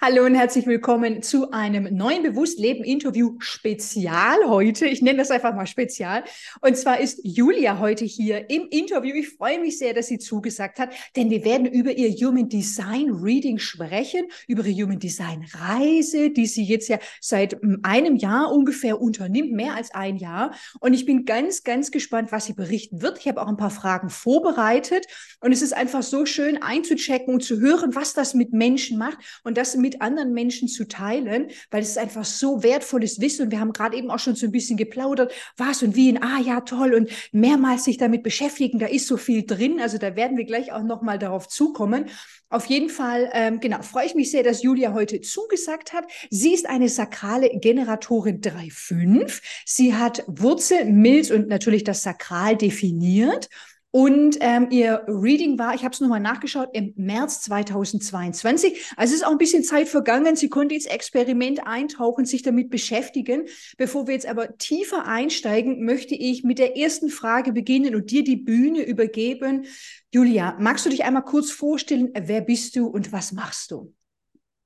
Hallo und herzlich willkommen zu einem neuen Bewusstleben-Interview Spezial heute. Ich nenne das einfach mal Spezial. Und zwar ist Julia heute hier im Interview. Ich freue mich sehr, dass sie zugesagt hat, denn wir werden über ihr Human Design Reading sprechen, über ihre Human Design Reise, die sie jetzt ja seit einem Jahr ungefähr unternimmt, mehr als ein Jahr. Und ich bin ganz, ganz gespannt, was sie berichten wird. Ich habe auch ein paar Fragen vorbereitet und es ist einfach so schön einzuchecken und zu hören, was das mit Menschen macht und das mit anderen Menschen zu teilen, weil es einfach so wertvolles Wissen. Und wir haben gerade eben auch schon so ein bisschen geplaudert, was und wie, und, ah ja, toll, und mehrmals sich damit beschäftigen, da ist so viel drin. Also da werden wir gleich auch nochmal darauf zukommen. Auf jeden Fall, ähm, genau, freue ich mich sehr, dass Julia heute zugesagt hat. Sie ist eine sakrale Generatorin 3.5. Sie hat Wurzel, Milz und natürlich das Sakral definiert. Und ähm, ihr Reading war, ich habe es nochmal nachgeschaut, im März 2022. Also es ist auch ein bisschen Zeit vergangen. Sie konnte ins Experiment eintauchen, sich damit beschäftigen. Bevor wir jetzt aber tiefer einsteigen, möchte ich mit der ersten Frage beginnen und dir die Bühne übergeben. Julia, magst du dich einmal kurz vorstellen, wer bist du und was machst du?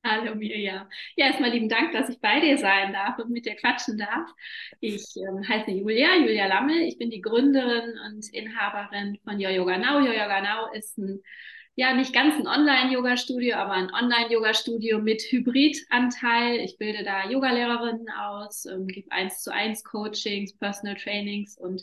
Hallo Mirja. Ja, erstmal lieben Dank, dass ich bei dir sein darf und mit dir quatschen darf. Ich ähm, heiße Julia, Julia Lammel. Ich bin die Gründerin und Inhaberin von Yo Yoga Now. Yo Yoga Now ist ein, ja, nicht ganz ein Online-Yoga-Studio, aber ein Online-Yoga-Studio mit Hybrid-Anteil. Ich bilde da Yogalehrerinnen aus, ähm, gebe eins zu eins Coachings, Personal Trainings und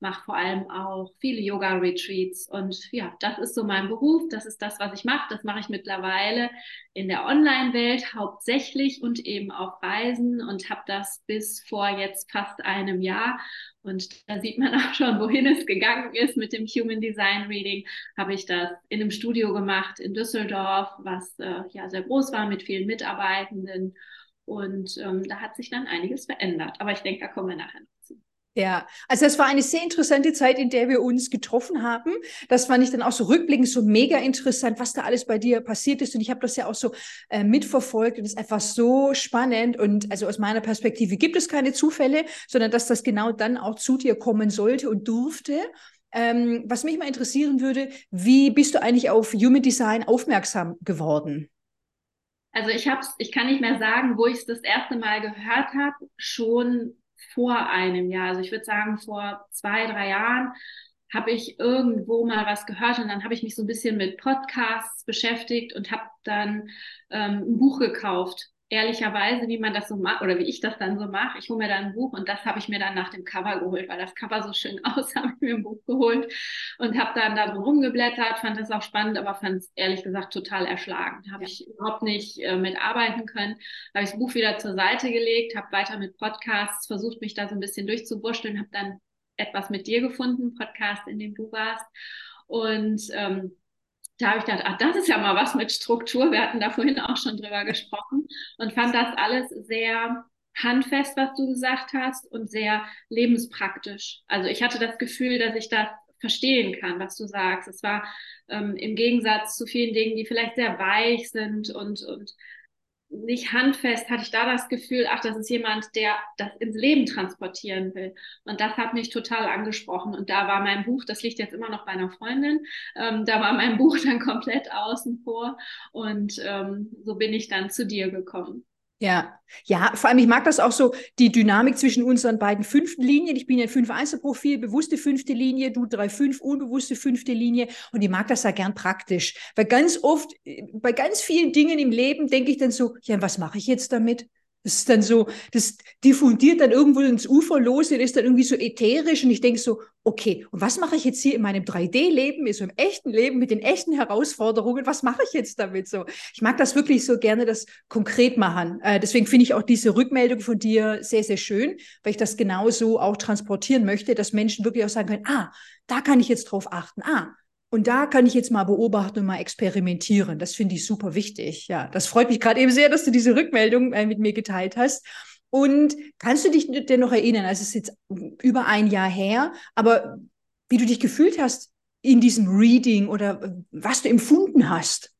mache vor allem auch viele Yoga-Retreats. Und ja, das ist so mein Beruf, das ist das, was ich mache. Das mache ich mittlerweile in der Online-Welt hauptsächlich und eben auf Reisen und habe das bis vor jetzt fast einem Jahr. Und da sieht man auch schon, wohin es gegangen ist mit dem Human Design Reading. Habe ich das in einem Studio gemacht in Düsseldorf, was äh, ja sehr groß war mit vielen Mitarbeitenden. Und ähm, da hat sich dann einiges verändert. Aber ich denke, da kommen wir nachher noch. Ja, also das war eine sehr interessante Zeit, in der wir uns getroffen haben. Das fand ich dann auch so rückblickend so mega interessant, was da alles bei dir passiert ist. Und ich habe das ja auch so äh, mitverfolgt und es ist einfach so spannend. Und also aus meiner Perspektive gibt es keine Zufälle, sondern dass das genau dann auch zu dir kommen sollte und durfte. Ähm, was mich mal interessieren würde, wie bist du eigentlich auf Human Design aufmerksam geworden? Also ich hab's, ich kann nicht mehr sagen, wo ich es das erste Mal gehört habe, schon vor einem Jahr. Also ich würde sagen, vor zwei, drei Jahren habe ich irgendwo mal was gehört und dann habe ich mich so ein bisschen mit Podcasts beschäftigt und habe dann ähm, ein Buch gekauft ehrlicherweise, wie man das so macht oder wie ich das dann so mache. Ich hole mir dann ein Buch und das habe ich mir dann nach dem Cover geholt, weil das Cover so schön aus, habe ich mir ein Buch geholt und habe dann da drum rumgeblättert, fand das auch spannend, aber fand es ehrlich gesagt total erschlagen. Habe ja. ich überhaupt nicht äh, mitarbeiten können. Habe ich das Buch wieder zur Seite gelegt, habe weiter mit Podcasts versucht, mich da so ein bisschen durchzuwurschteln, habe dann etwas mit dir gefunden, Podcast, in dem du warst. Und ähm, da habe ich gedacht, ach, das ist ja mal was mit Struktur. Wir hatten da vorhin auch schon drüber gesprochen und fand das alles sehr handfest, was du gesagt hast und sehr lebenspraktisch. Also ich hatte das Gefühl, dass ich das verstehen kann, was du sagst. Es war ähm, im Gegensatz zu vielen Dingen, die vielleicht sehr weich sind und, und nicht handfest, hatte ich da das Gefühl, ach, das ist jemand, der das ins Leben transportieren will. Und das hat mich total angesprochen. Und da war mein Buch, das liegt jetzt immer noch bei einer Freundin, ähm, da war mein Buch dann komplett außen vor. Und ähm, so bin ich dann zu dir gekommen. Ja, ja, vor allem, ich mag das auch so, die Dynamik zwischen unseren beiden fünften Linien. Ich bin ja ein 5-1-Profil, bewusste fünfte Linie, du 3-5, unbewusste fünfte Linie. Und ich mag das ja gern praktisch. Weil ganz oft, äh, bei ganz vielen Dingen im Leben denke ich dann so, ja, was mache ich jetzt damit? Das ist dann so, das diffundiert dann irgendwo ins Ufer los und ist dann irgendwie so ätherisch. Und ich denke so, okay, und was mache ich jetzt hier in meinem 3D-Leben, in so einem echten Leben mit den echten Herausforderungen? Was mache ich jetzt damit so? Ich mag das wirklich so gerne, das konkret machen. Äh, deswegen finde ich auch diese Rückmeldung von dir sehr, sehr schön, weil ich das genauso auch transportieren möchte, dass Menschen wirklich auch sagen können, ah, da kann ich jetzt drauf achten. Ah, und da kann ich jetzt mal beobachten und mal experimentieren. Das finde ich super wichtig. Ja, das freut mich gerade eben sehr, dass du diese Rückmeldung äh, mit mir geteilt hast. Und kannst du dich denn noch erinnern, also es ist jetzt über ein Jahr her, aber wie du dich gefühlt hast in diesem Reading oder was du empfunden hast?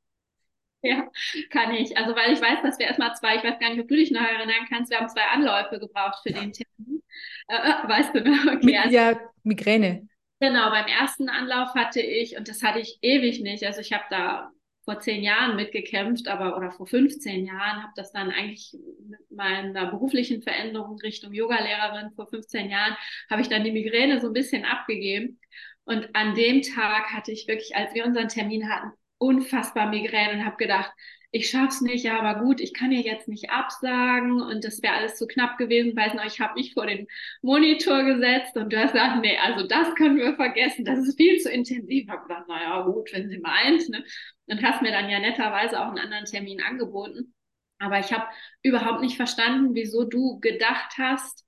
Ja, kann ich. Also, weil ich weiß, dass wir erstmal zwei, ich weiß gar nicht, ob du dich noch erinnern kannst, wir haben zwei Anläufe gebraucht für den Termin. Äh, äh weißt du noch? Okay, also, ja, Migräne. Genau, beim ersten Anlauf hatte ich, und das hatte ich ewig nicht, also ich habe da vor zehn Jahren mitgekämpft, aber oder vor 15 Jahren, habe das dann eigentlich mit meiner beruflichen Veränderung Richtung Yogalehrerin vor 15 Jahren, habe ich dann die Migräne so ein bisschen abgegeben. Und an dem Tag hatte ich wirklich, als wir unseren Termin hatten, unfassbar Migräne und habe gedacht, ich schaff's nicht, ja, aber gut, ich kann ihr jetzt nicht absagen und das wäre alles zu knapp gewesen, noch, ich habe mich vor den Monitor gesetzt und du hast gesagt, nee, also das können wir vergessen, das ist viel zu intensiv. Ich habe gedacht, naja, gut, wenn sie meint, ne? Und hast mir dann ja netterweise auch einen anderen Termin angeboten. Aber ich habe überhaupt nicht verstanden, wieso du gedacht hast,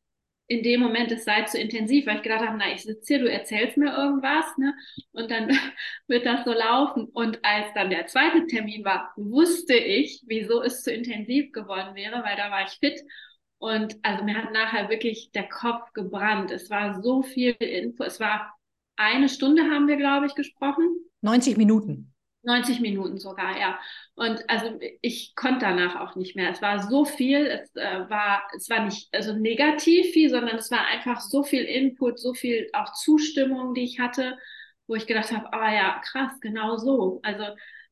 in dem Moment, es sei zu intensiv, weil ich gedacht habe, na, ich sitze hier, du erzählst mir irgendwas, ne? Und dann wird das so laufen. Und als dann der zweite Termin war, wusste ich, wieso es zu intensiv geworden wäre, weil da war ich fit. Und also mir hat nachher wirklich der Kopf gebrannt. Es war so viel Info. Es war eine Stunde haben wir, glaube ich, gesprochen. 90 Minuten. 90 Minuten sogar, ja. Und also ich konnte danach auch nicht mehr. Es war so viel, es äh, war, es war nicht also negativ viel, sondern es war einfach so viel Input, so viel auch Zustimmung, die ich hatte, wo ich gedacht habe, ah ja, krass, genau so. Also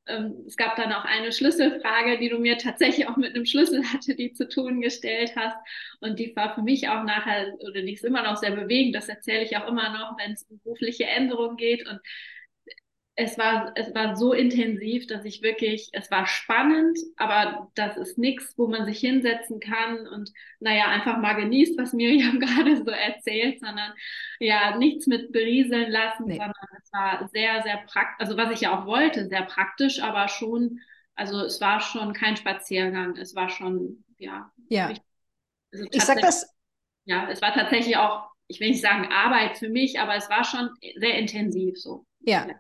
ähm, es gab dann auch eine Schlüsselfrage, die du mir tatsächlich auch mit einem Schlüssel hatte, die zu tun gestellt hast. Und die war für mich auch nachher, oder die ist immer noch sehr bewegend, das erzähle ich auch immer noch, wenn es um berufliche Änderungen geht. Und es war, es war so intensiv, dass ich wirklich, es war spannend, aber das ist nichts, wo man sich hinsetzen kann und naja, einfach mal genießt, was Miriam gerade so erzählt, sondern ja, nichts mit berieseln lassen, nee. sondern es war sehr, sehr praktisch, also was ich ja auch wollte, sehr praktisch, aber schon, also es war schon kein Spaziergang, es war schon, ja. Ja. Also ich sag das. Ja, es war tatsächlich auch, ich will nicht sagen Arbeit für mich, aber es war schon sehr intensiv so. ja. ja.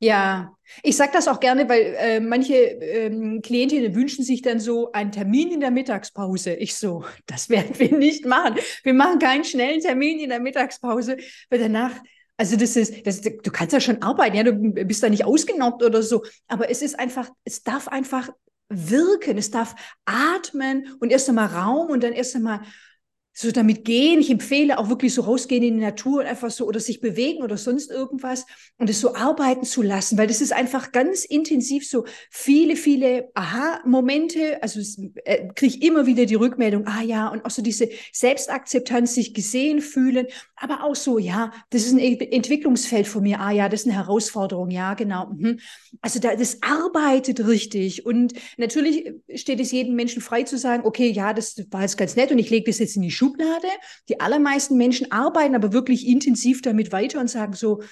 Ja, ich sage das auch gerne, weil äh, manche ähm, Klientinnen wünschen sich dann so einen Termin in der Mittagspause. Ich so, das werden wir nicht machen. Wir machen keinen schnellen Termin in der Mittagspause, weil danach, also das ist, das, du kannst ja schon arbeiten, ja, du bist da nicht ausgenockt oder so, aber es ist einfach, es darf einfach wirken, es darf atmen und erst einmal Raum und dann erst einmal so damit gehen. Ich empfehle auch wirklich so rausgehen in die Natur und einfach so oder sich bewegen oder sonst irgendwas und es so arbeiten zu lassen, weil das ist einfach ganz intensiv so viele, viele Aha-Momente. Also äh, kriege ich immer wieder die Rückmeldung, ah ja, und auch so diese Selbstakzeptanz, sich gesehen fühlen, aber auch so, ja, das ist ein Entwicklungsfeld von mir, ah ja, das ist eine Herausforderung, ja, genau. Mhm. Also da, das arbeitet richtig und natürlich steht es jedem Menschen frei zu sagen, okay, ja, das war jetzt ganz nett und ich lege das jetzt in die Schule Schublade. Die allermeisten Menschen arbeiten aber wirklich intensiv damit weiter und sagen so,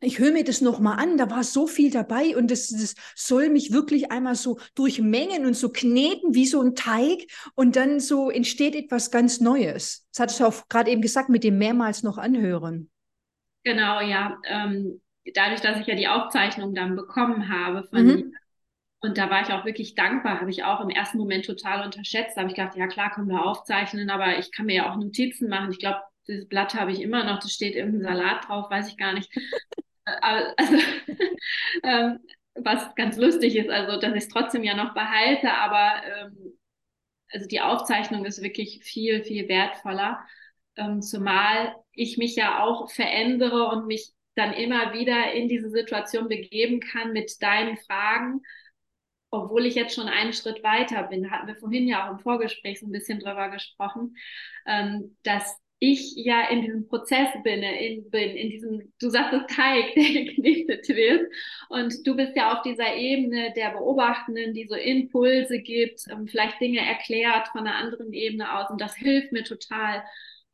ich höre mir das nochmal an, da war so viel dabei und das, das soll mich wirklich einmal so durchmengen und so kneten wie so ein Teig und dann so entsteht etwas ganz Neues. Das hattest du auch gerade eben gesagt, mit dem mehrmals noch anhören. Genau, ja. Ähm, dadurch, dass ich ja die Aufzeichnung dann bekommen habe von mhm. Und da war ich auch wirklich dankbar, habe ich auch im ersten Moment total unterschätzt. Da habe ich gedacht, ja klar, können wir aufzeichnen, aber ich kann mir ja auch Notizen machen. Ich glaube, dieses Blatt habe ich immer noch, da steht irgendein Salat drauf, weiß ich gar nicht. also, ähm, was ganz lustig ist, also dass ich es trotzdem ja noch behalte, aber ähm, also die Aufzeichnung ist wirklich viel, viel wertvoller. Ähm, zumal ich mich ja auch verändere und mich dann immer wieder in diese Situation begeben kann mit deinen Fragen obwohl ich jetzt schon einen Schritt weiter bin, hatten wir vorhin ja auch im Vorgespräch so ein bisschen drüber gesprochen, ähm, dass ich ja in diesem Prozess bin, in, bin, in diesem, du sagst es Teig, der geknetet wird. Und du bist ja auf dieser Ebene der Beobachtenden, die so Impulse gibt, ähm, vielleicht Dinge erklärt von einer anderen Ebene aus. Und das hilft mir total.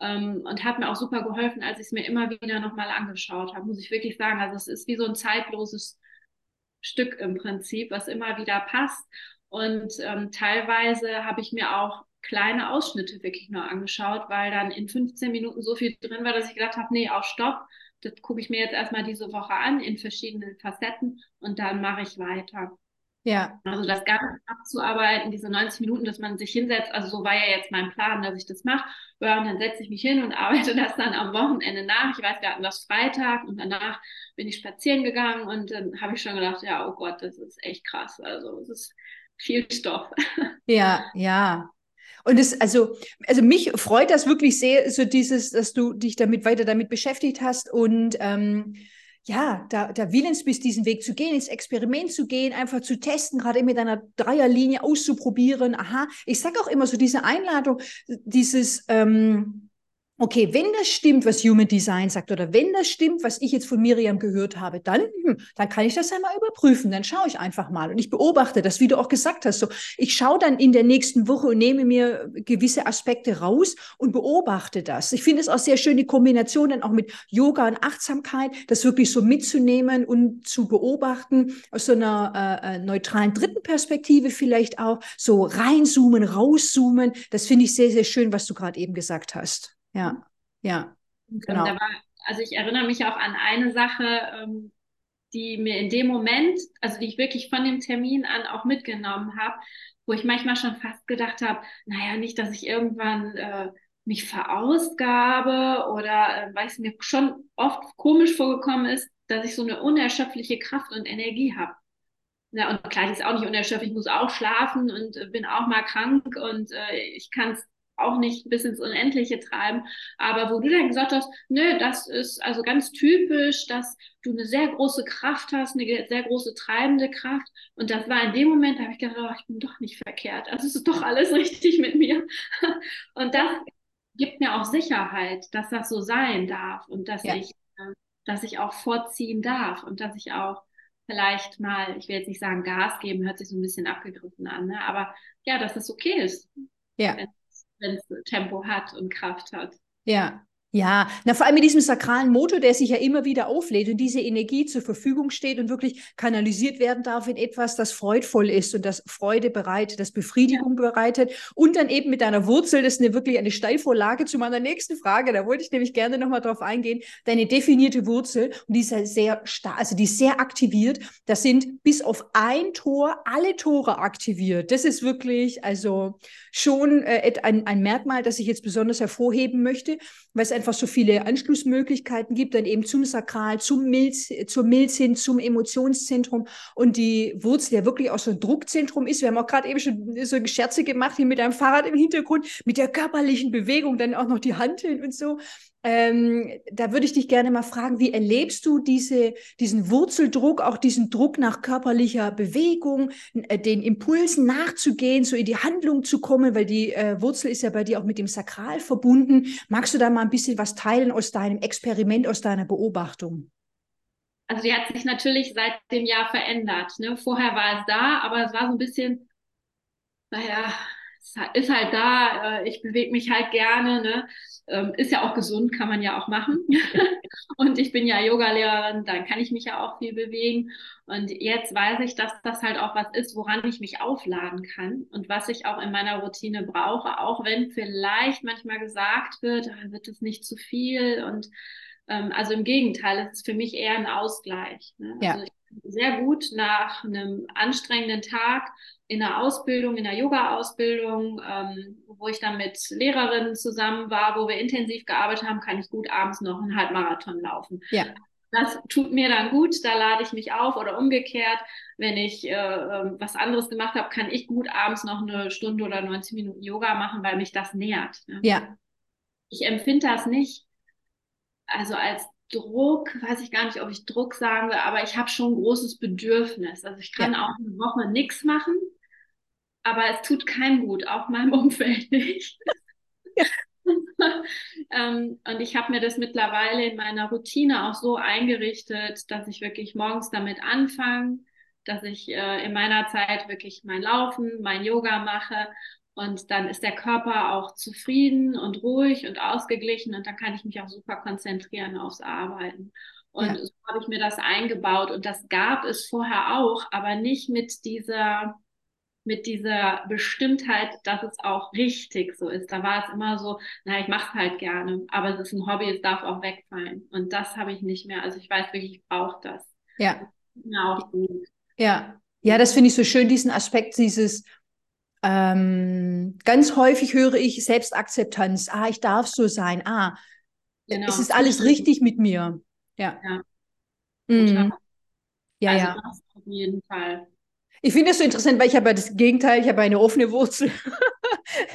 Ähm, und hat mir auch super geholfen, als ich es mir immer wieder nochmal angeschaut habe, muss ich wirklich sagen. Also es ist wie so ein zeitloses Stück im Prinzip, was immer wieder passt. Und ähm, teilweise habe ich mir auch kleine Ausschnitte wirklich nur angeschaut, weil dann in 15 Minuten so viel drin war, dass ich gedacht habe, nee, auf Stopp, das gucke ich mir jetzt erstmal diese Woche an in verschiedenen Facetten und dann mache ich weiter. Ja. Also das Ganze abzuarbeiten, diese 90 Minuten, dass man sich hinsetzt, also so war ja jetzt mein Plan, dass ich das mache. Ja, und dann setze ich mich hin und arbeite das dann am Wochenende nach. Ich weiß, wir hatten das Freitag und danach bin ich spazieren gegangen und dann habe ich schon gedacht, ja, oh Gott, das ist echt krass. Also es ist viel Stoff. Ja, ja. Und es, also, also mich freut das wirklich sehr, so dieses, dass du dich damit weiter damit beschäftigt hast und ähm, ja, da, da willensbist, diesen Weg zu gehen, ins Experiment zu gehen, einfach zu testen, gerade mit einer Dreierlinie auszuprobieren. Aha, ich sage auch immer so diese Einladung, dieses ähm, okay, wenn das stimmt, was Human Design sagt, oder wenn das stimmt, was ich jetzt von Miriam gehört habe, dann, hm, dann kann ich das einmal überprüfen. Dann schaue ich einfach mal und ich beobachte das, wie du auch gesagt hast. So, ich schaue dann in der nächsten Woche und nehme mir gewisse Aspekte raus und beobachte das. Ich finde es auch sehr schön, die Kombination dann auch mit Yoga und Achtsamkeit, das wirklich so mitzunehmen und zu beobachten aus so einer äh, äh neutralen dritten Perspektive vielleicht auch, so reinzoomen, rauszoomen. Das finde ich sehr, sehr schön, was du gerade eben gesagt hast. Ja, ja, genau. War, also ich erinnere mich auch an eine Sache, ähm, die mir in dem Moment, also die ich wirklich von dem Termin an auch mitgenommen habe, wo ich manchmal schon fast gedacht habe, naja, nicht, dass ich irgendwann äh, mich verausgabe oder äh, weil es mir schon oft komisch vorgekommen ist, dass ich so eine unerschöpfliche Kraft und Energie habe. Ja, und klar, die ist auch nicht unerschöpflich, ich muss auch schlafen und äh, bin auch mal krank und äh, ich kann es auch nicht bis ins Unendliche treiben. Aber wo du dann gesagt hast, nö, das ist also ganz typisch, dass du eine sehr große Kraft hast, eine sehr große treibende Kraft. Und das war in dem Moment, da habe ich gedacht, oh, ich bin doch nicht verkehrt. Also es ist doch alles richtig mit mir. Und das gibt mir auch Sicherheit, dass das so sein darf und dass ja. ich, äh, dass ich auch vorziehen darf und dass ich auch vielleicht mal, ich will jetzt nicht sagen Gas geben, hört sich so ein bisschen abgegriffen an, ne? aber ja, dass das okay ist. Ja. Wenn wenn es Tempo hat und Kraft hat. Ja, ja, na, vor allem mit diesem sakralen Motor, der sich ja immer wieder auflädt und diese Energie zur Verfügung steht und wirklich kanalisiert werden darf in etwas, das freudvoll ist und das Freude bereitet, das Befriedigung ja. bereitet und dann eben mit deiner Wurzel, das ist eine, wirklich eine Steilvorlage zu meiner nächsten Frage, da wollte ich nämlich gerne nochmal drauf eingehen, deine definierte Wurzel und die ist ja sehr stark, also die ist sehr aktiviert, das sind bis auf ein Tor alle Tore aktiviert, das ist wirklich also schon äh, ein, ein Merkmal, das ich jetzt besonders hervorheben möchte, weil es einfach so viele Anschlussmöglichkeiten gibt, dann eben zum Sakral, zum Milz, zur Milz hin, zum Emotionszentrum und die Wurzel ja wirklich auch so ein Druckzentrum ist. Wir haben auch gerade eben schon so Scherze gemacht hier mit einem Fahrrad im Hintergrund, mit der körperlichen Bewegung, dann auch noch die Handeln und so. Ähm, da würde ich dich gerne mal fragen, wie erlebst du diese, diesen Wurzeldruck, auch diesen Druck nach körperlicher Bewegung, äh, den Impulsen nachzugehen, so in die Handlung zu kommen, weil die äh, Wurzel ist ja bei dir auch mit dem Sakral verbunden. Magst du da mal ein bisschen was teilen aus deinem Experiment, aus deiner Beobachtung? Also die hat sich natürlich seit dem Jahr verändert. Ne? Vorher war es da, aber es war so ein bisschen, naja, ist halt da, äh, ich bewege mich halt gerne, ne? Ähm, ist ja auch gesund, kann man ja auch machen. und ich bin ja Yogalehrerin, dann kann ich mich ja auch viel bewegen. Und jetzt weiß ich, dass das halt auch was ist, woran ich mich aufladen kann und was ich auch in meiner Routine brauche, auch wenn vielleicht manchmal gesagt wird, ah, wird es nicht zu viel und ähm, also im Gegenteil, es ist für mich eher ein Ausgleich. Ne? Ja. Also ich sehr gut nach einem anstrengenden Tag in der Ausbildung, in der Yoga-Ausbildung, ähm, wo ich dann mit Lehrerinnen zusammen war, wo wir intensiv gearbeitet haben, kann ich gut abends noch einen Halbmarathon laufen. Ja. Das tut mir dann gut, da lade ich mich auf oder umgekehrt, wenn ich äh, ähm, was anderes gemacht habe, kann ich gut abends noch eine Stunde oder 90 Minuten Yoga machen, weil mich das nährt. Ne? Ja. Ich empfinde das nicht also als Druck, weiß ich gar nicht, ob ich Druck sagen will, aber ich habe schon ein großes Bedürfnis. Also ich kann ja. auch eine Woche nichts machen, aber es tut keinem gut, auch meinem Umfeld nicht. Ja. ähm, und ich habe mir das mittlerweile in meiner Routine auch so eingerichtet, dass ich wirklich morgens damit anfange, dass ich äh, in meiner Zeit wirklich mein Laufen, mein Yoga mache und dann ist der Körper auch zufrieden und ruhig und ausgeglichen und dann kann ich mich auch super konzentrieren aufs Arbeiten. Und ja. so habe ich mir das eingebaut und das gab es vorher auch, aber nicht mit dieser mit dieser Bestimmtheit, dass es auch richtig so ist. Da war es immer so, na, ich mache es halt gerne, aber es ist ein Hobby, es darf auch wegfallen. Und das habe ich nicht mehr. Also ich weiß wirklich, ich brauche das. Ja. Gut. Ja. Ja, das finde ich so schön, diesen Aspekt, dieses, ähm, ganz häufig höre ich Selbstakzeptanz. Ah, ich darf so sein. Ah, genau. es ist alles richtig mit mir. Ja. Ja, mhm. ja. Also ja. auf jeden Fall. Ich finde das so interessant, weil ich habe ja das Gegenteil, ich habe eine offene Wurzel.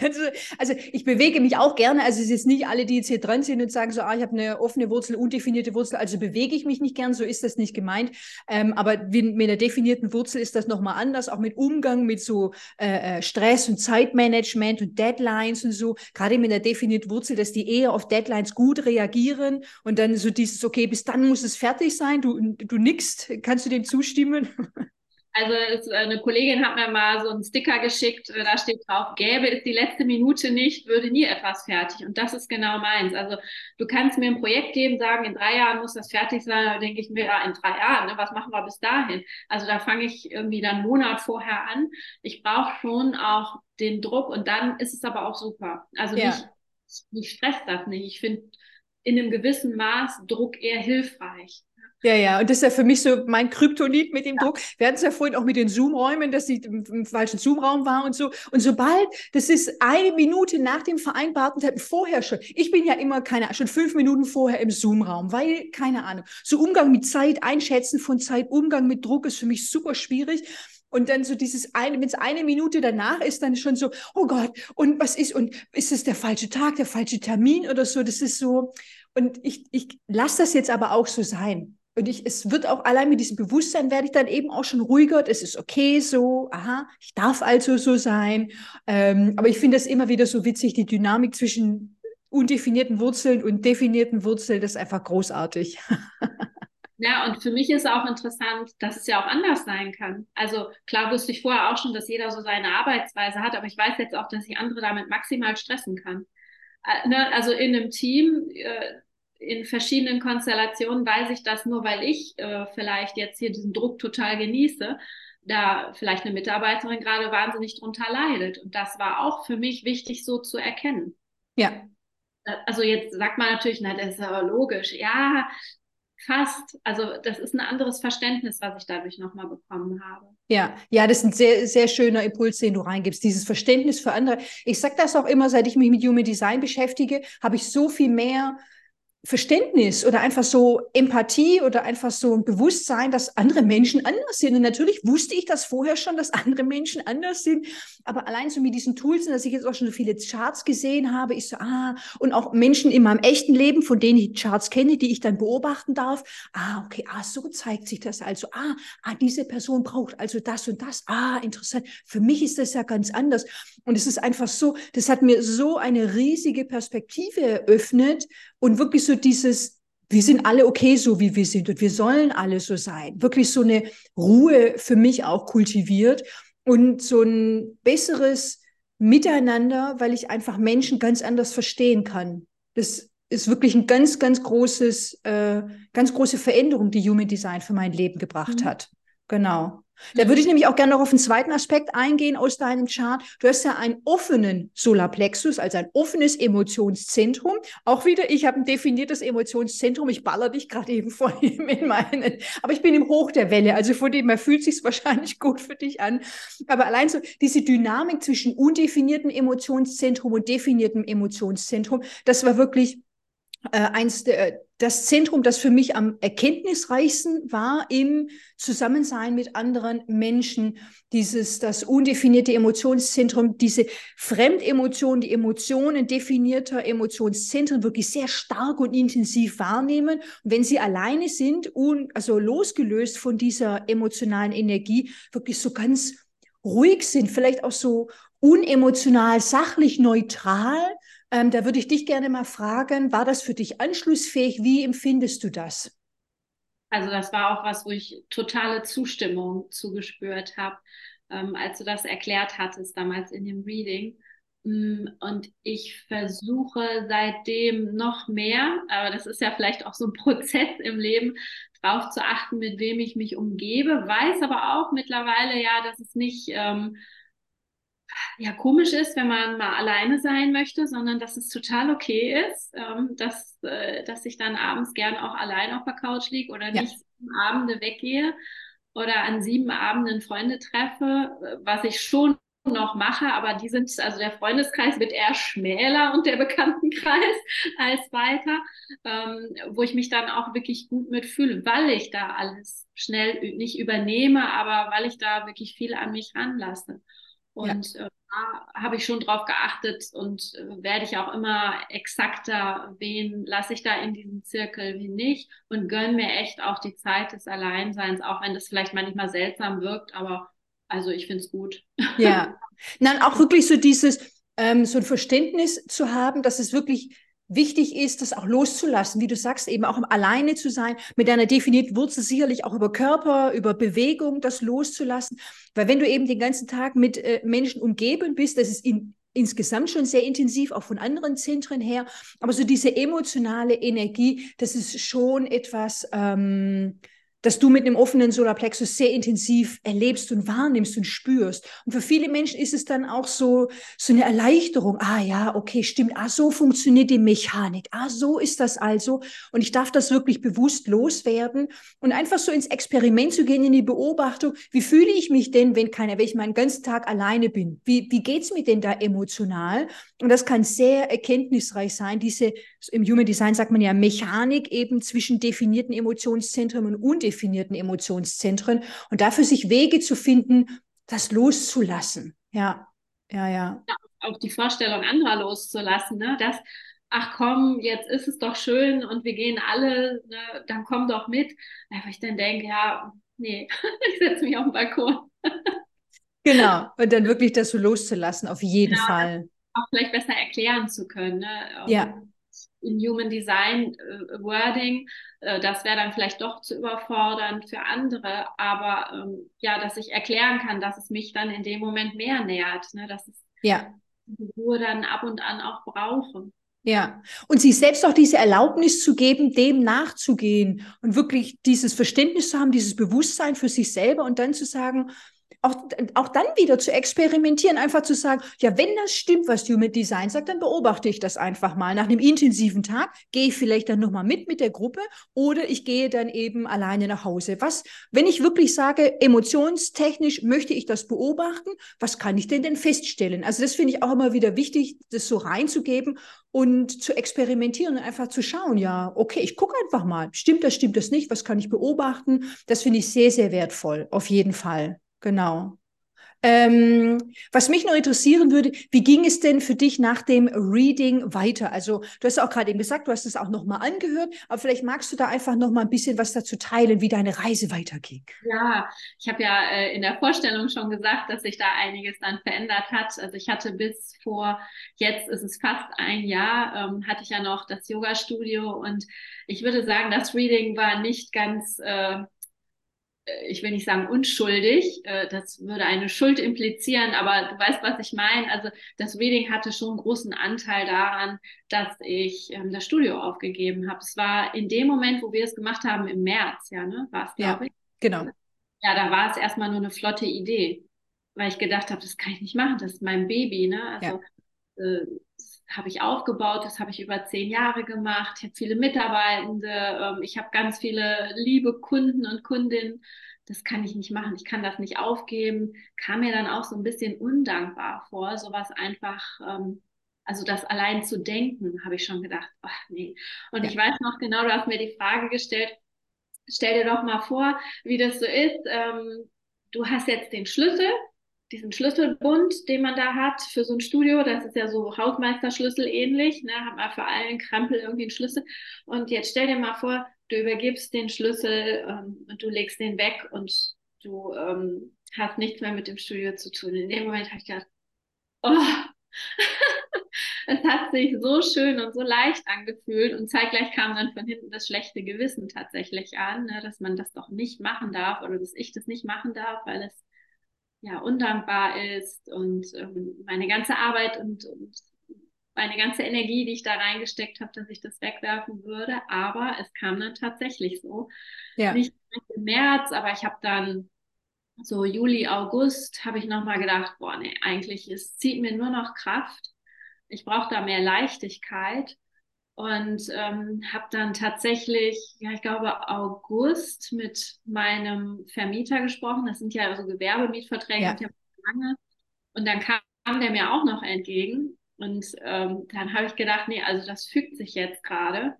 Also, also, ich bewege mich auch gerne. Also es ist nicht alle, die jetzt hier dran sind und sagen so, ah, ich habe eine offene Wurzel, undefinierte Wurzel, also bewege ich mich nicht gern, so ist das nicht gemeint. Ähm, aber mit einer definierten Wurzel ist das nochmal anders, auch mit Umgang mit so äh, äh, Stress und Zeitmanagement und Deadlines und so. Gerade mit einer definierten Wurzel, dass die eher auf Deadlines gut reagieren und dann so dieses, okay, bis dann muss es fertig sein, du, du nickst, kannst du dem zustimmen? Also es, eine Kollegin hat mir mal so einen Sticker geschickt, äh, da steht drauf, gäbe es die letzte Minute nicht, würde nie etwas fertig. Und das ist genau meins. Also du kannst mir ein Projekt geben, sagen, in drei Jahren muss das fertig sein, da denke ich mir, ja, in drei Jahren, ne, was machen wir bis dahin? Also da fange ich irgendwie dann einen Monat vorher an. Ich brauche schon auch den Druck und dann ist es aber auch super. Also ja. mich, mich stresst das nicht. Ich finde in einem gewissen Maß Druck eher hilfreich. Ja, ja, und das ist ja für mich so mein Kryptonit mit dem ja. Druck. Wir hatten es ja vorhin auch mit den Zoom-Räumen, dass ich im, im falschen Zoom-Raum war und so. Und sobald, das ist eine Minute nach dem vereinbarten Zeit, vorher schon. Ich bin ja immer, keine schon fünf Minuten vorher im Zoom-Raum, weil, keine Ahnung, so Umgang mit Zeit, Einschätzen von Zeit, Umgang mit Druck ist für mich super schwierig. Und dann so dieses eine, wenn es eine Minute danach ist, dann schon so, oh Gott, und was ist, und ist es der falsche Tag, der falsche Termin oder so? Das ist so, und ich, ich lasse das jetzt aber auch so sein. Und ich, es wird auch allein mit diesem Bewusstsein werde ich dann eben auch schon ruhiger. Es ist okay so, aha, ich darf also so sein. Ähm, aber ich finde das immer wieder so witzig, die Dynamik zwischen undefinierten Wurzeln und definierten Wurzeln, das ist einfach großartig. Ja, und für mich ist auch interessant, dass es ja auch anders sein kann. Also klar wusste ich vorher auch schon, dass jeder so seine Arbeitsweise hat, aber ich weiß jetzt auch, dass ich andere damit maximal stressen kann. Äh, ne, also in einem Team, äh, in verschiedenen Konstellationen weiß ich das nur, weil ich äh, vielleicht jetzt hier diesen Druck total genieße, da vielleicht eine Mitarbeiterin gerade wahnsinnig drunter leidet. Und das war auch für mich wichtig so zu erkennen. Ja. Also jetzt sagt man natürlich, na, das ist aber logisch. Ja, fast. Also das ist ein anderes Verständnis, was ich dadurch nochmal bekommen habe. Ja, ja, das ist ein sehr, sehr schöner Impuls, den du reingibst, dieses Verständnis für andere. Ich sage das auch immer, seit ich mich mit Human Design beschäftige, habe ich so viel mehr Verständnis oder einfach so Empathie oder einfach so ein Bewusstsein, dass andere Menschen anders sind. Und natürlich wusste ich das vorher schon, dass andere Menschen anders sind. Aber allein so mit diesen Tools, dass ich jetzt auch schon so viele Charts gesehen habe, ich so, ah, und auch Menschen in meinem echten Leben, von denen ich Charts kenne, die ich dann beobachten darf. Ah, okay, ah, so zeigt sich das also. Ah, ah, diese Person braucht also das und das. Ah, interessant. Für mich ist das ja ganz anders. Und es ist einfach so, das hat mir so eine riesige Perspektive eröffnet und wirklich so dieses, wir sind alle okay, so wie wir sind und wir sollen alle so sein. Wirklich so eine Ruhe für mich auch kultiviert und so ein besseres Miteinander, weil ich einfach Menschen ganz anders verstehen kann. Das ist wirklich ein ganz, ganz großes, äh, ganz große Veränderung, die Human Design für mein Leben gebracht mhm. hat. Genau. Da würde ich nämlich auch gerne noch auf einen zweiten Aspekt eingehen aus deinem Chart. Du hast ja einen offenen Solarplexus, also ein offenes Emotionszentrum. Auch wieder, ich habe ein definiertes Emotionszentrum. Ich baller dich gerade eben vor ihm in meinen. Aber ich bin im Hoch der Welle, also von dem her fühlt sich wahrscheinlich gut für dich an. Aber allein so diese Dynamik zwischen undefiniertem Emotionszentrum und definiertem Emotionszentrum, das war wirklich eins der, das Zentrum, das für mich am erkenntnisreichsten war im Zusammensein mit anderen Menschen, dieses, das undefinierte Emotionszentrum, diese Fremdemotionen, die Emotionen definierter Emotionszentren wirklich sehr stark und intensiv wahrnehmen. Und wenn sie alleine sind, un, also losgelöst von dieser emotionalen Energie, wirklich so ganz ruhig sind, vielleicht auch so unemotional, sachlich neutral, ähm, da würde ich dich gerne mal fragen, war das für dich anschlussfähig? Wie empfindest du das? Also das war auch was, wo ich totale Zustimmung zugespürt habe, ähm, als du das erklärt hattest damals in dem Reading. Mm, und ich versuche seitdem noch mehr, aber das ist ja vielleicht auch so ein Prozess im Leben, darauf zu achten, mit wem ich mich umgebe, weiß aber auch mittlerweile ja, dass es nicht ähm, ja komisch ist, wenn man mal alleine sein möchte, sondern dass es total okay ist, ähm, dass, äh, dass ich dann abends gern auch allein auf der Couch liege oder ja. nicht Abende weggehe oder an sieben Abenden Freunde treffe, äh, was ich schon noch mache, aber die sind, also der Freundeskreis wird eher schmäler und der Bekanntenkreis als weiter, ähm, wo ich mich dann auch wirklich gut mitfühle, weil ich da alles schnell nicht übernehme, aber weil ich da wirklich viel an mich ranlasse. Und ja. äh, da habe ich schon drauf geachtet und äh, werde ich auch immer exakter, wen lasse ich da in diesem Zirkel, wie nicht und gönne mir echt auch die Zeit des Alleinseins, auch wenn das vielleicht manchmal seltsam wirkt, aber also ich finde es gut. Ja, dann auch wirklich so dieses, ähm, so ein Verständnis zu haben, dass es wirklich wichtig ist, das auch loszulassen, wie du sagst, eben auch alleine zu sein, mit einer definierten Wurzel sicherlich auch über Körper, über Bewegung, das loszulassen. Weil wenn du eben den ganzen Tag mit äh, Menschen umgeben bist, das ist in, insgesamt schon sehr intensiv, auch von anderen Zentren her, aber so diese emotionale Energie, das ist schon etwas, ähm, dass du mit einem offenen Solarplexus sehr intensiv erlebst und wahrnimmst und spürst. Und für viele Menschen ist es dann auch so, so eine Erleichterung. Ah ja, okay, stimmt. Ah, so funktioniert die Mechanik. Ah, so ist das also. Und ich darf das wirklich bewusst loswerden und einfach so ins Experiment zu gehen, in die Beobachtung. Wie fühle ich mich denn, wenn keiner, wenn ich meinen ganzen Tag alleine bin? Wie, wie geht's mir denn da emotional? Und das kann sehr erkenntnisreich sein. Diese, im Human Design sagt man ja Mechanik eben zwischen definierten Emotionszentren und undefinierten definierten Emotionszentren und dafür sich Wege zu finden, das loszulassen. Ja, ja, ja. ja auch die Vorstellung anderer loszulassen, ne? dass, ach komm, jetzt ist es doch schön und wir gehen alle, ne? dann komm doch mit. Weil ich dann denke, ja, nee, ich setze mich auf den Balkon. genau, und dann wirklich das so loszulassen, auf jeden genau, Fall. Auch vielleicht besser erklären zu können. Ne? Ja in Human Design äh, Wording. Äh, das wäre dann vielleicht doch zu überfordernd für andere, aber ähm, ja, dass ich erklären kann, dass es mich dann in dem Moment mehr nährt, ne? dass es ja. die Ruhe dann ab und an auch brauche. Ja, und sich selbst auch diese Erlaubnis zu geben, dem nachzugehen und wirklich dieses Verständnis zu haben, dieses Bewusstsein für sich selber und dann zu sagen, auch, auch dann wieder zu experimentieren, einfach zu sagen, ja, wenn das stimmt, was Human Design sagt, dann beobachte ich das einfach mal. Nach einem intensiven Tag gehe ich vielleicht dann nochmal mit mit der Gruppe oder ich gehe dann eben alleine nach Hause. Was, wenn ich wirklich sage, emotionstechnisch möchte ich das beobachten, was kann ich denn denn feststellen? Also das finde ich auch immer wieder wichtig, das so reinzugeben und zu experimentieren und einfach zu schauen, ja, okay, ich gucke einfach mal, stimmt das, stimmt das nicht, was kann ich beobachten? Das finde ich sehr, sehr wertvoll, auf jeden Fall. Genau. Ähm, was mich noch interessieren würde, wie ging es denn für dich nach dem Reading weiter? Also du hast auch gerade eben gesagt, du hast es auch nochmal angehört, aber vielleicht magst du da einfach nochmal ein bisschen was dazu teilen, wie deine Reise weiterging. Ja, ich habe ja äh, in der Vorstellung schon gesagt, dass sich da einiges dann verändert hat. Also ich hatte bis vor, jetzt ist es fast ein Jahr, ähm, hatte ich ja noch das Yoga-Studio und ich würde sagen, das Reading war nicht ganz... Äh, ich will nicht sagen unschuldig, äh, das würde eine Schuld implizieren, aber du weißt, was ich meine. Also das Reading hatte schon einen großen Anteil daran, dass ich ähm, das Studio aufgegeben habe. Es war in dem Moment, wo wir es gemacht haben, im März, ja, ne? War es, glaube ja, ich. Genau. Ja, da war es erstmal nur eine flotte Idee, weil ich gedacht habe, das kann ich nicht machen, das ist mein Baby, ne? Also ja. äh, habe ich aufgebaut, das habe ich über zehn Jahre gemacht. Ich habe viele Mitarbeitende, ähm, ich habe ganz viele liebe Kunden und Kundinnen. Das kann ich nicht machen, ich kann das nicht aufgeben. Kam mir dann auch so ein bisschen undankbar vor, sowas einfach, ähm, also das allein zu denken, habe ich schon gedacht, ach nee. Und ja. ich weiß noch genau, du hast mir die Frage gestellt, stell dir doch mal vor, wie das so ist. Ähm, du hast jetzt den Schlüssel diesen Schlüsselbund, den man da hat für so ein Studio, das ist ja so Hausmeisterschlüssel ähnlich, ne, hat man für allen Krempel irgendwie einen Schlüssel. Und jetzt stell dir mal vor, du übergibst den Schlüssel ähm, und du legst den weg und du ähm, hast nichts mehr mit dem Studio zu tun. In dem Moment habe ich gedacht, oh, es hat sich so schön und so leicht angefühlt und zeitgleich kam dann von hinten das schlechte Gewissen tatsächlich an, ne, dass man das doch nicht machen darf oder dass ich das nicht machen darf, weil es ja, undankbar ist und ähm, meine ganze Arbeit und, und meine ganze Energie, die ich da reingesteckt habe, dass ich das wegwerfen würde. Aber es kam dann tatsächlich so. Ja. Nicht im März, aber ich habe dann so Juli, August, habe ich nochmal gedacht, boah, nee, eigentlich, es zieht mir nur noch Kraft. Ich brauche da mehr Leichtigkeit und ähm, habe dann tatsächlich, ja, ich glaube, August mit meinem Vermieter gesprochen. Das sind ja so Gewerbemietverträge, ja. lange. Und dann kam der mir auch noch entgegen. Und ähm, dann habe ich gedacht, nee, also das fügt sich jetzt gerade.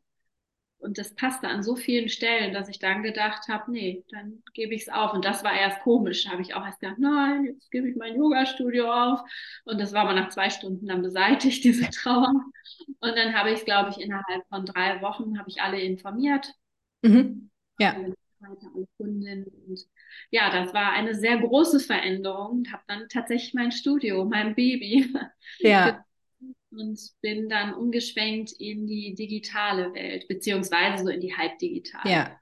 Und das passte an so vielen Stellen, dass ich dann gedacht habe, nee, dann gebe ich es auf. Und das war erst komisch. Da habe ich auch erst gedacht, nein, jetzt gebe ich mein Yoga-Studio auf. Und das war aber nach zwei Stunden dann beseitigt, diese Trauer. Und dann habe ich es, glaube ich, innerhalb von drei Wochen habe ich alle informiert. Mhm. Ja. Alle Kundinnen. Und ja, das war eine sehr große Veränderung. Ich habe dann tatsächlich mein Studio, mein Baby, ja und bin dann umgeschwenkt in die digitale Welt, beziehungsweise so in die halbdigitale. Ja.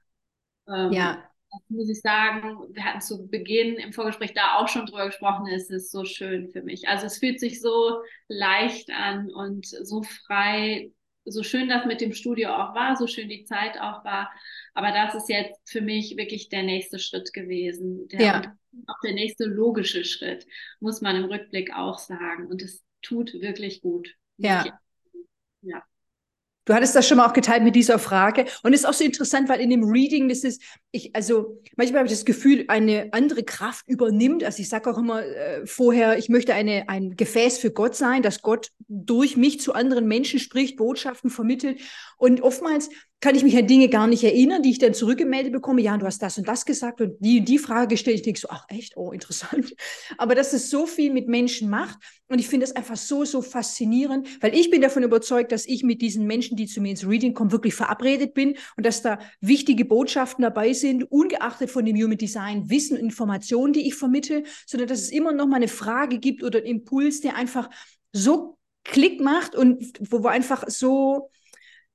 Ähm, ja. Muss ich sagen, wir hatten zu Beginn im Vorgespräch da auch schon drüber gesprochen, es ist so schön für mich. Also es fühlt sich so leicht an und so frei, so schön das mit dem Studio auch war, so schön die Zeit auch war. Aber das ist jetzt für mich wirklich der nächste Schritt gewesen. Der, ja. Auch der nächste logische Schritt, muss man im Rückblick auch sagen. Und es tut wirklich gut. Ja. Ja. Du hattest das schon mal auch geteilt mit dieser Frage. Und es ist auch so interessant, weil in dem Reading, das ist, ich, also manchmal habe ich das Gefühl, eine andere Kraft übernimmt. Also ich sage auch immer äh, vorher, ich möchte eine, ein Gefäß für Gott sein, dass Gott durch mich zu anderen Menschen spricht, Botschaften vermittelt. Und oftmals kann ich mich an Dinge gar nicht erinnern, die ich dann zurückgemeldet bekomme. Ja, du hast das und das gesagt und die und die Frage gestellt. Ich denke so, ach echt, oh, interessant. Aber dass es so viel mit Menschen macht und ich finde es einfach so, so faszinierend, weil ich bin davon überzeugt, dass ich mit diesen Menschen, die zu mir ins Reading kommen, wirklich verabredet bin und dass da wichtige Botschaften dabei sind, ungeachtet von dem Human Design, Wissen, Informationen, die ich vermittle, sondern dass es immer noch mal eine Frage gibt oder einen Impuls, der einfach so Klick macht und wo, wo einfach so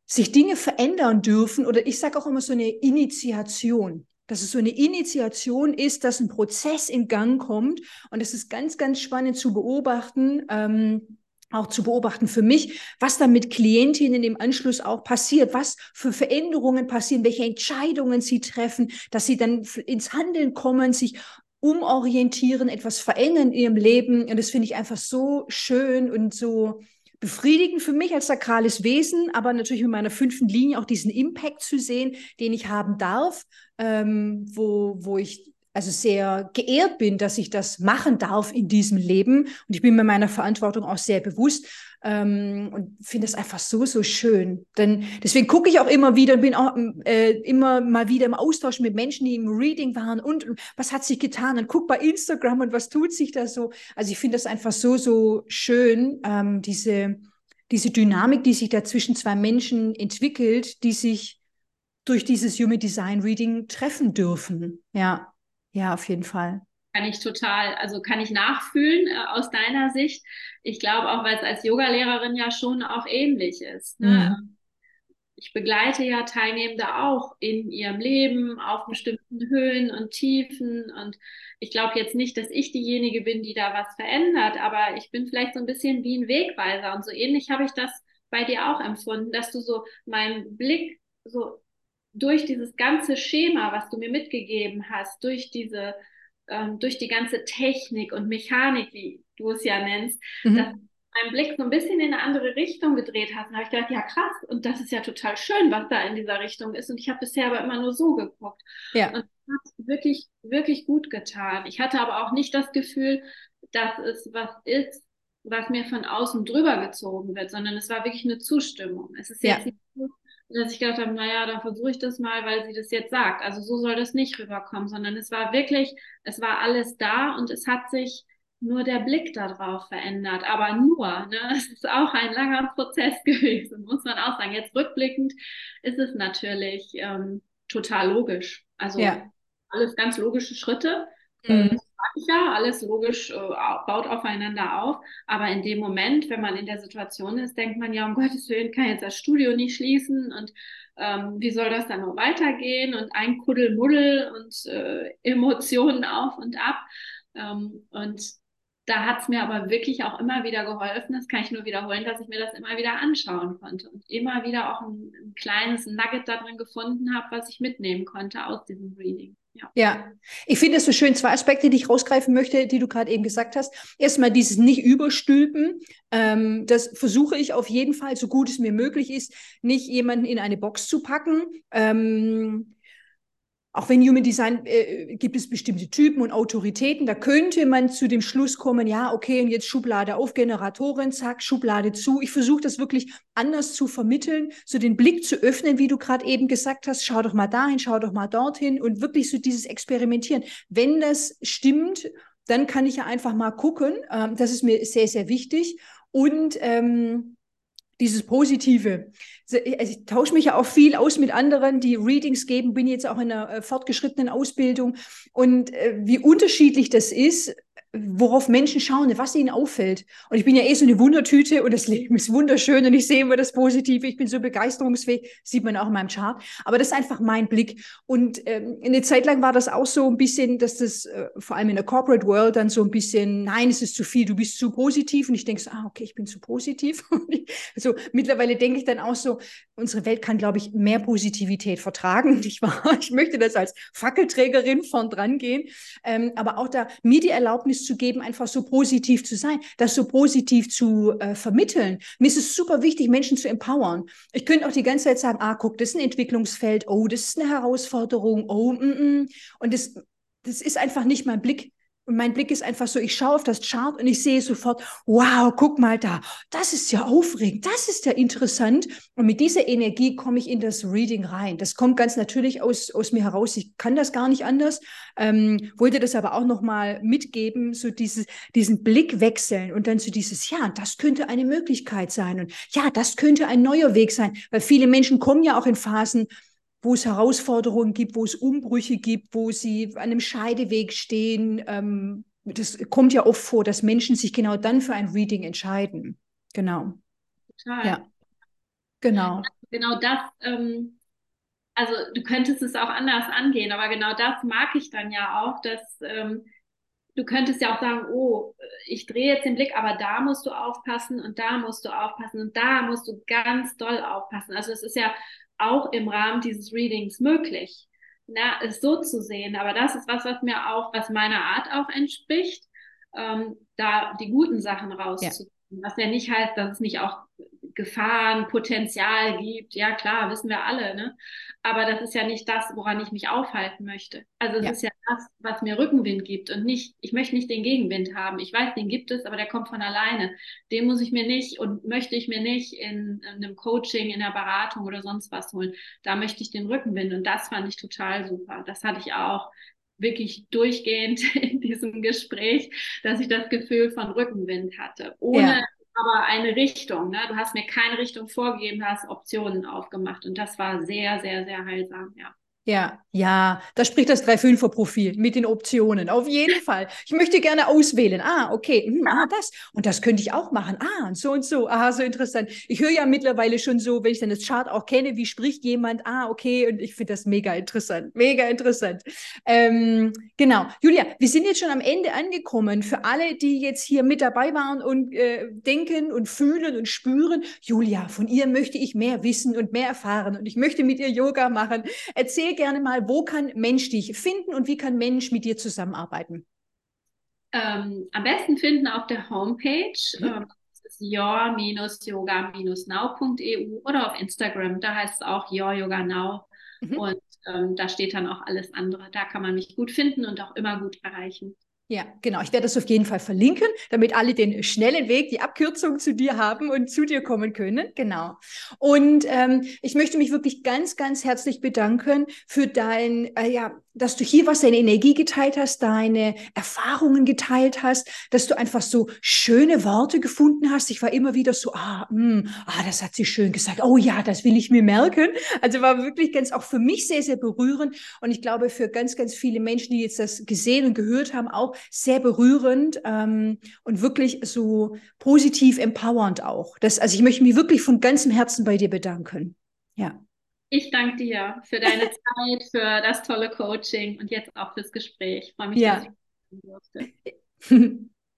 sich Dinge verändern dürfen oder ich sage auch immer so eine Initiation, dass es so eine Initiation ist, dass ein Prozess in Gang kommt und es ist ganz, ganz spannend zu beobachten. Ähm, auch zu beobachten für mich, was da mit Klientinnen im Anschluss auch passiert, was für Veränderungen passieren, welche Entscheidungen sie treffen, dass sie dann ins Handeln kommen, sich umorientieren, etwas verändern in ihrem Leben. Und das finde ich einfach so schön und so, befriedigend für mich als sakrales Wesen, aber natürlich mit meiner fünften Linie auch diesen Impact zu sehen, den ich haben darf, ähm, wo, wo ich also sehr geehrt bin, dass ich das machen darf in diesem Leben. Und ich bin mir meiner Verantwortung auch sehr bewusst ähm, und finde es einfach so, so schön. Denn deswegen gucke ich auch immer wieder und bin auch äh, immer mal wieder im Austausch mit Menschen, die im Reading waren und, und was hat sich getan und guck bei Instagram und was tut sich da so. Also ich finde das einfach so, so schön, ähm, diese, diese Dynamik, die sich da zwischen zwei Menschen entwickelt, die sich durch dieses Human Design Reading treffen dürfen. Ja. Ja, auf jeden Fall. Kann ich total, also kann ich nachfühlen äh, aus deiner Sicht. Ich glaube auch, weil es als Yogalehrerin ja schon auch ähnlich ist. Ne? Mhm. Ich begleite ja Teilnehmende auch in ihrem Leben auf bestimmten Höhen und Tiefen. Und ich glaube jetzt nicht, dass ich diejenige bin, die da was verändert, aber ich bin vielleicht so ein bisschen wie ein Wegweiser. Und so ähnlich habe ich das bei dir auch empfunden, dass du so meinen Blick so durch dieses ganze Schema, was du mir mitgegeben hast, durch diese, ähm, durch die ganze Technik und Mechanik, wie du es ja nennst, mhm. dass mein Blick so ein bisschen in eine andere Richtung gedreht hast. Und habe ich gedacht, ja krass, und das ist ja total schön, was da in dieser Richtung ist. Und ich habe bisher aber immer nur so geguckt. Ja. Und das hat wirklich, wirklich gut getan. Ich hatte aber auch nicht das Gefühl, dass es was ist, was mir von außen drüber gezogen wird, sondern es war wirklich eine Zustimmung. Es ist jetzt ja. nicht dass ich gedacht habe, naja, dann versuche ich das mal, weil sie das jetzt sagt. Also so soll das nicht rüberkommen, sondern es war wirklich, es war alles da und es hat sich nur der Blick darauf verändert. Aber nur, ne? Es ist auch ein langer Prozess gewesen, muss man auch sagen. Jetzt rückblickend ist es natürlich ähm, total logisch. Also ja. alles ganz logische Schritte. Mhm. Ja, alles logisch äh, baut aufeinander auf. Aber in dem Moment, wenn man in der Situation ist, denkt man ja, um Gottes Willen kann jetzt das Studio nicht schließen und ähm, wie soll das dann noch weitergehen und ein Kuddelmuddel und äh, Emotionen auf und ab. Ähm, und da hat es mir aber wirklich auch immer wieder geholfen, das kann ich nur wiederholen, dass ich mir das immer wieder anschauen konnte und immer wieder auch ein, ein kleines Nugget da drin gefunden habe, was ich mitnehmen konnte aus diesem Reading. Ja. ja, ich finde es so schön, zwei Aspekte, die ich rausgreifen möchte, die du gerade eben gesagt hast. Erstmal dieses Nicht-Überstülpen. Ähm, das versuche ich auf jeden Fall, so gut es mir möglich ist, nicht jemanden in eine Box zu packen. Ähm, auch wenn Human Design äh, gibt es bestimmte Typen und Autoritäten, da könnte man zu dem Schluss kommen, ja, okay, und jetzt Schublade auf, Generatorin, zack, Schublade zu. Ich versuche das wirklich anders zu vermitteln, so den Blick zu öffnen, wie du gerade eben gesagt hast, schau doch mal dahin, schau doch mal dorthin und wirklich so dieses Experimentieren. Wenn das stimmt, dann kann ich ja einfach mal gucken. Ähm, das ist mir sehr, sehr wichtig. Und ähm, dieses Positive. Also ich tausche mich ja auch viel aus mit anderen, die Readings geben, bin jetzt auch in einer äh, fortgeschrittenen Ausbildung. Und äh, wie unterschiedlich das ist, worauf Menschen schauen, was ihnen auffällt. Und ich bin ja eh so eine Wundertüte und das Leben ist wunderschön und ich sehe immer das Positive. Ich bin so begeisterungsfähig, sieht man auch in meinem Chart. Aber das ist einfach mein Blick. Und ähm, eine Zeit lang war das auch so ein bisschen, dass das äh, vor allem in der Corporate World dann so ein bisschen, nein, es ist zu viel, du bist zu positiv. Und ich denke so, ah, okay, ich bin zu positiv. also mittlerweile denke ich dann auch so, unsere Welt kann, glaube ich, mehr Positivität vertragen. Ich, war, ich möchte das als Fackelträgerin von dran gehen. Ähm, aber auch da mir die Erlaubnis Erlaubnis zu geben, einfach so positiv zu sein, das so positiv zu äh, vermitteln. Mir ist es super wichtig, Menschen zu empowern. Ich könnte auch die ganze Zeit sagen, ah, guck, das ist ein Entwicklungsfeld, oh, das ist eine Herausforderung, oh, mm, mm. und das, das ist einfach nicht mein Blick. Und mein Blick ist einfach so, ich schaue auf das Chart und ich sehe sofort, wow, guck mal da, das ist ja aufregend, das ist ja interessant. Und mit dieser Energie komme ich in das Reading rein. Das kommt ganz natürlich aus, aus mir heraus. Ich kann das gar nicht anders. Ähm, wollte das aber auch nochmal mitgeben, so dieses, diesen Blick wechseln und dann so dieses, ja, das könnte eine Möglichkeit sein. Und ja, das könnte ein neuer Weg sein. Weil viele Menschen kommen ja auch in Phasen, wo es Herausforderungen gibt, wo es Umbrüche gibt, wo sie an einem Scheideweg stehen. Ähm, das kommt ja oft vor, dass Menschen sich genau dann für ein Reading entscheiden. Genau. Total. Ja. Genau. Genau das, ähm, also du könntest es auch anders angehen, aber genau das mag ich dann ja auch, dass ähm, du könntest ja auch sagen, oh, ich drehe jetzt den Blick, aber da musst du aufpassen und da musst du aufpassen und da musst du ganz doll aufpassen. Also es ist ja auch im Rahmen dieses Readings möglich, na, es so zu sehen. Aber das ist was, was mir auch, was meiner Art auch entspricht, ähm, da die guten Sachen rauszuziehen. Ja. Was ja nicht heißt, dass es nicht auch Gefahrenpotenzial gibt. Ja, klar, wissen wir alle, ne? Aber das ist ja nicht das, woran ich mich aufhalten möchte. Also es ja. ist ja das, was mir Rückenwind gibt und nicht, ich möchte nicht den Gegenwind haben. Ich weiß, den gibt es, aber der kommt von alleine. Den muss ich mir nicht und möchte ich mir nicht in, in einem Coaching, in einer Beratung oder sonst was holen. Da möchte ich den Rückenwind und das fand ich total super. Das hatte ich auch wirklich durchgehend in diesem Gespräch, dass ich das Gefühl von Rückenwind hatte, ohne ja aber eine Richtung. Ne? Du hast mir keine Richtung vorgegeben, hast Optionen aufgemacht und das war sehr, sehr, sehr heilsam, ja. Ja, ja, da spricht das 3-5er-Profil mit den Optionen. Auf jeden Fall. Ich möchte gerne auswählen. Ah, okay, hm, ah, das. Und das könnte ich auch machen. Ah, und so und so. Ah, so interessant. Ich höre ja mittlerweile schon so, wenn ich dann das Chart auch kenne, wie spricht jemand. Ah, okay. Und ich finde das mega interessant. Mega interessant. Ähm, genau. Julia, wir sind jetzt schon am Ende angekommen. Für alle, die jetzt hier mit dabei waren und äh, denken und fühlen und spüren, Julia, von ihr möchte ich mehr wissen und mehr erfahren. Und ich möchte mit ihr Yoga machen. Erzähl gerne mal, wo kann Mensch dich finden und wie kann Mensch mit dir zusammenarbeiten? Ähm, am besten finden auf der Homepage. Mhm. Ähm, your-yoga-now.eu oder auf Instagram, da heißt es auch Your Yoga Now. Mhm. Und ähm, da steht dann auch alles andere. Da kann man mich gut finden und auch immer gut erreichen. Ja, genau. Ich werde das auf jeden Fall verlinken, damit alle den schnellen Weg, die Abkürzung zu dir haben und zu dir kommen können. Genau. Und ähm, ich möchte mich wirklich ganz, ganz herzlich bedanken für dein, äh, ja, dass du hier was, deine Energie geteilt hast, deine Erfahrungen geteilt hast, dass du einfach so schöne Worte gefunden hast. Ich war immer wieder so, ah, mh, hm, ah, das hat sie schön gesagt. Oh ja, das will ich mir merken. Also war wirklich ganz auch für mich sehr, sehr berührend. Und ich glaube, für ganz, ganz viele Menschen, die jetzt das gesehen und gehört haben, auch sehr berührend ähm, und wirklich so positiv empowernd auch. Das, also ich möchte mich wirklich von ganzem Herzen bei dir bedanken. Ja. Ich danke dir für deine Zeit, für das tolle Coaching und jetzt auch fürs Gespräch. Ich freue mich, ja. dass ich durfte.